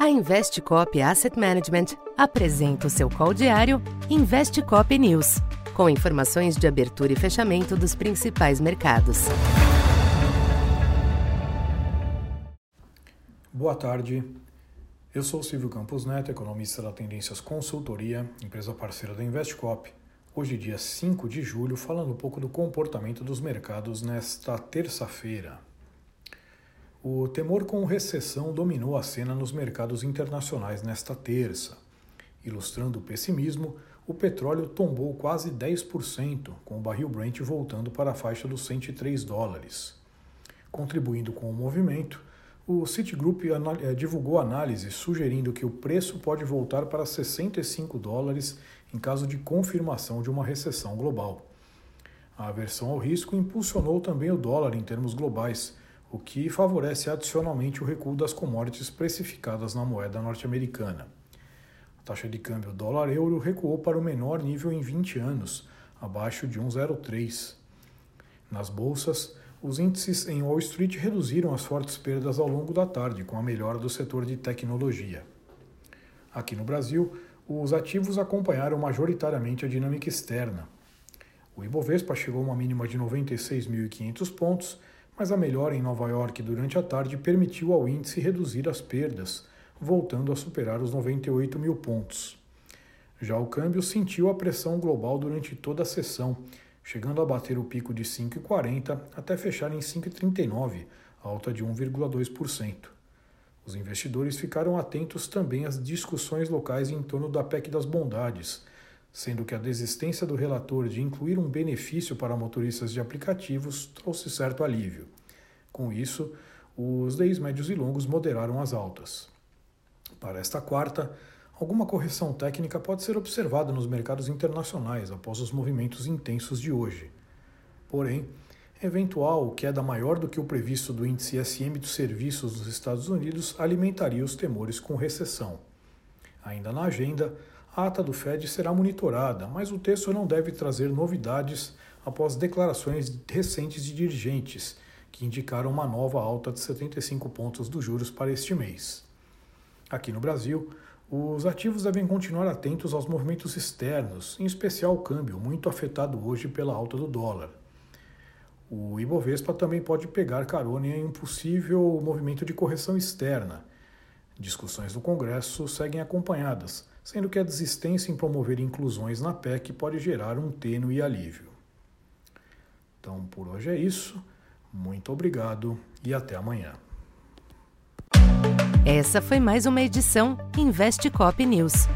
A Investcop Asset Management apresenta o seu call diário Investcop News, com informações de abertura e fechamento dos principais mercados. Boa tarde. Eu sou Silvio Campos Neto, economista da Tendências Consultoria, empresa parceira da Investcop. Hoje, dia 5 de julho, falando um pouco do comportamento dos mercados nesta terça-feira. O temor com recessão dominou a cena nos mercados internacionais nesta terça. Ilustrando o pessimismo, o petróleo tombou quase 10%, com o barril Brent voltando para a faixa dos 103 dólares. Contribuindo com o movimento, o Citigroup eh, divulgou análise sugerindo que o preço pode voltar para 65 dólares em caso de confirmação de uma recessão global. A aversão ao risco impulsionou também o dólar em termos globais, o que favorece adicionalmente o recuo das commodities precificadas na moeda norte-americana. A taxa de câmbio dólar-euro recuou para o menor nível em 20 anos, abaixo de 1,03. Nas bolsas, os índices em Wall Street reduziram as fortes perdas ao longo da tarde, com a melhora do setor de tecnologia. Aqui no Brasil, os ativos acompanharam majoritariamente a dinâmica externa. O Ibovespa chegou a uma mínima de 96.500 pontos mas a melhora em Nova York durante a tarde permitiu ao índice reduzir as perdas, voltando a superar os 98 mil pontos. Já o câmbio sentiu a pressão global durante toda a sessão, chegando a bater o pico de 5,40 até fechar em 5,39, alta de 1,2%. Os investidores ficaram atentos também às discussões locais em torno da PEC das bondades, sendo que a desistência do relator de incluir um benefício para motoristas de aplicativos trouxe certo alívio. Com isso, os DEIs médios e longos moderaram as altas. Para esta quarta, alguma correção técnica pode ser observada nos mercados internacionais após os movimentos intensos de hoje. Porém, eventual queda maior do que o previsto do índice SM dos serviços dos Estados Unidos alimentaria os temores com recessão. Ainda na agenda, a ata do Fed será monitorada, mas o texto não deve trazer novidades após declarações recentes de dirigentes, que indicaram uma nova alta de 75 pontos dos juros para este mês. Aqui no Brasil, os ativos devem continuar atentos aos movimentos externos, em especial o câmbio, muito afetado hoje pela alta do dólar. O Ibovespa também pode pegar carona em um possível movimento de correção externa. Discussões do Congresso seguem acompanhadas, sendo que a desistência em promover inclusões na PEC pode gerar um tênue alívio. Então, por hoje é isso. Muito obrigado e até amanhã. Essa foi mais uma edição Investe Cop News.